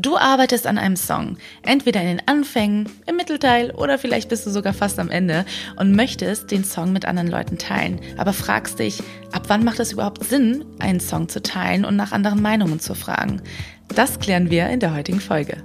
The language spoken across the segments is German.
Du arbeitest an einem Song, entweder in den Anfängen, im Mittelteil oder vielleicht bist du sogar fast am Ende und möchtest den Song mit anderen Leuten teilen, aber fragst dich, ab wann macht es überhaupt Sinn, einen Song zu teilen und nach anderen Meinungen zu fragen? Das klären wir in der heutigen Folge.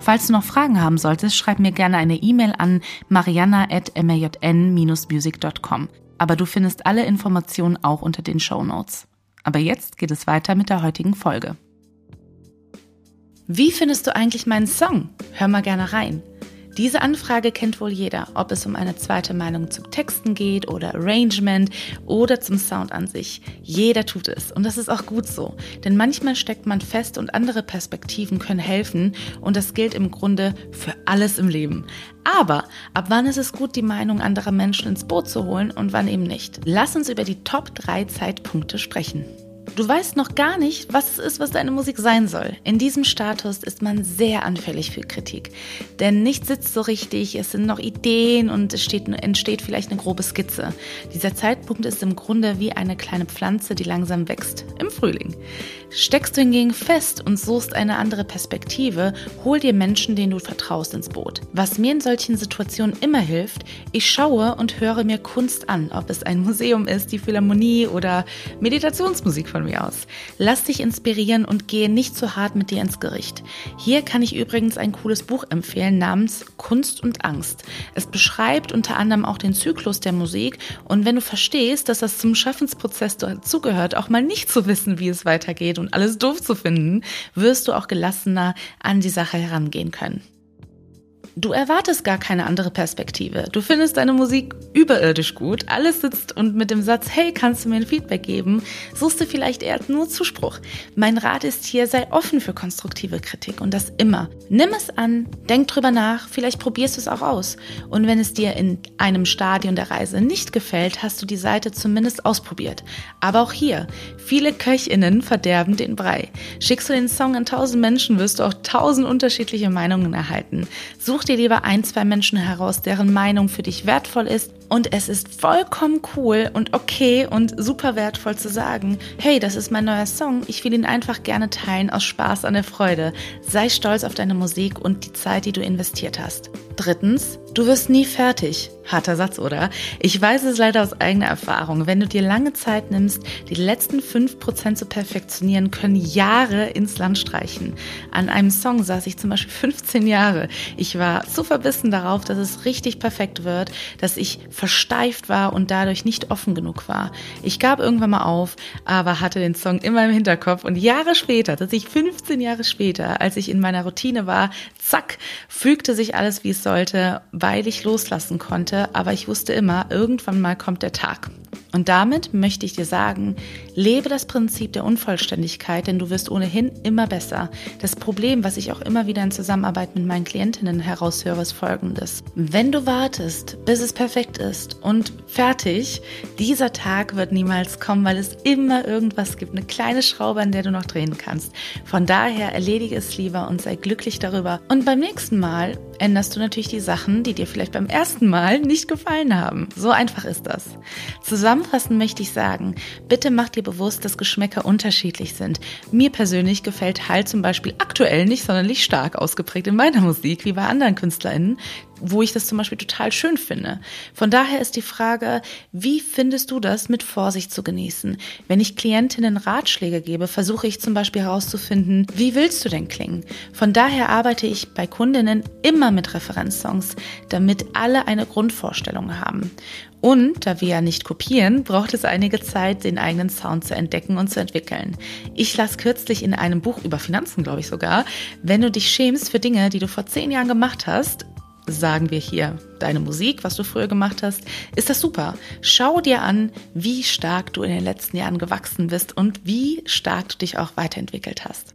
Falls du noch Fragen haben solltest, schreib mir gerne eine E-Mail an mariana.majn-music.com. Aber du findest alle Informationen auch unter den Show Notes. Aber jetzt geht es weiter mit der heutigen Folge. Wie findest du eigentlich meinen Song? Hör mal gerne rein. Diese Anfrage kennt wohl jeder, ob es um eine zweite Meinung zum Texten geht oder Arrangement oder zum Sound an sich. Jeder tut es und das ist auch gut so, denn manchmal steckt man fest und andere Perspektiven können helfen und das gilt im Grunde für alles im Leben. Aber ab wann ist es gut, die Meinung anderer Menschen ins Boot zu holen und wann eben nicht? Lass uns über die Top 3 Zeitpunkte sprechen. Du weißt noch gar nicht, was es ist, was deine Musik sein soll. In diesem Status ist man sehr anfällig für Kritik. Denn nichts sitzt so richtig, es sind noch Ideen und es steht, entsteht vielleicht eine grobe Skizze. Dieser Zeitpunkt ist im Grunde wie eine kleine Pflanze, die langsam wächst. Im Frühling. Steckst du hingegen fest und suchst eine andere Perspektive, hol dir Menschen, denen du vertraust, ins Boot. Was mir in solchen Situationen immer hilft, ich schaue und höre mir Kunst an, ob es ein Museum ist, die Philharmonie oder Meditationsmusik von mir aus. Lass dich inspirieren und gehe nicht zu hart mit dir ins Gericht. Hier kann ich übrigens ein cooles Buch empfehlen namens Kunst und Angst. Es beschreibt unter anderem auch den Zyklus der Musik und wenn du verstehst, dass das zum Schaffensprozess dazugehört, auch mal nicht zu wissen, wie es weitergeht und alles doof zu finden, wirst du auch gelassener an die Sache herangehen können. Du erwartest gar keine andere Perspektive. Du findest deine Musik überirdisch gut, alles sitzt und mit dem Satz, hey, kannst du mir ein Feedback geben, suchst du vielleicht eher nur Zuspruch. Mein Rat ist hier, sei offen für konstruktive Kritik und das immer. Nimm es an, denk drüber nach, vielleicht probierst du es auch aus. Und wenn es dir in einem Stadion der Reise nicht gefällt, hast du die Seite zumindest ausprobiert. Aber auch hier, viele KöchInnen verderben den Brei. Schickst du den Song an tausend Menschen, wirst du auch tausend unterschiedliche Meinungen erhalten. Such dir lieber ein, zwei Menschen heraus, deren Meinung für dich wertvoll ist. Und es ist vollkommen cool und okay und super wertvoll zu sagen, hey, das ist mein neuer Song, ich will ihn einfach gerne teilen aus Spaß an der Freude. Sei stolz auf deine Musik und die Zeit, die du investiert hast. Drittens, du wirst nie fertig. Harter Satz, oder? Ich weiß es leider aus eigener Erfahrung. Wenn du dir lange Zeit nimmst, die letzten 5% zu perfektionieren, können Jahre ins Land streichen. An einem Song saß ich zum Beispiel 15 Jahre. Ich war so verbissen darauf, dass es richtig perfekt wird, dass ich versteift war und dadurch nicht offen genug war. Ich gab irgendwann mal auf, aber hatte den Song immer im Hinterkopf und Jahre später, dass ich 15 Jahre später, als ich in meiner Routine war, zack, fügte sich alles, wie es sollte, weil ich loslassen konnte aber ich wusste immer, irgendwann mal kommt der Tag. Und damit möchte ich dir sagen, lebe das Prinzip der Unvollständigkeit, denn du wirst ohnehin immer besser. Das Problem, was ich auch immer wieder in Zusammenarbeit mit meinen Klientinnen heraushöre, ist folgendes. Wenn du wartest, bis es perfekt ist und fertig, dieser Tag wird niemals kommen, weil es immer irgendwas gibt, eine kleine Schraube, an der du noch drehen kannst. Von daher erledige es lieber und sei glücklich darüber. Und beim nächsten Mal änderst du natürlich die Sachen, die dir vielleicht beim ersten Mal nicht gefallen haben. So einfach ist das. Zusammenfassend möchte ich sagen, bitte mach dir bewusst, dass Geschmäcker unterschiedlich sind. Mir persönlich gefällt Hall zum Beispiel aktuell nicht sonderlich stark ausgeprägt in meiner Musik, wie bei anderen KünstlerInnen, wo ich das zum Beispiel total schön finde. Von daher ist die Frage, wie findest du das mit Vorsicht zu genießen? Wenn ich Klientinnen Ratschläge gebe, versuche ich zum Beispiel herauszufinden, wie willst du denn klingen? Von daher arbeite ich bei Kundinnen immer mit Referenzsongs, damit alle eine Grundvorstellung haben. Und da wir ja nicht kopieren, braucht es einige Zeit, den eigenen Sound zu entdecken und zu entwickeln. Ich las kürzlich in einem Buch über Finanzen, glaube ich sogar, wenn du dich schämst für Dinge, die du vor zehn Jahren gemacht hast, sagen wir hier deine Musik, was du früher gemacht hast, ist das super. Schau dir an, wie stark du in den letzten Jahren gewachsen bist und wie stark du dich auch weiterentwickelt hast.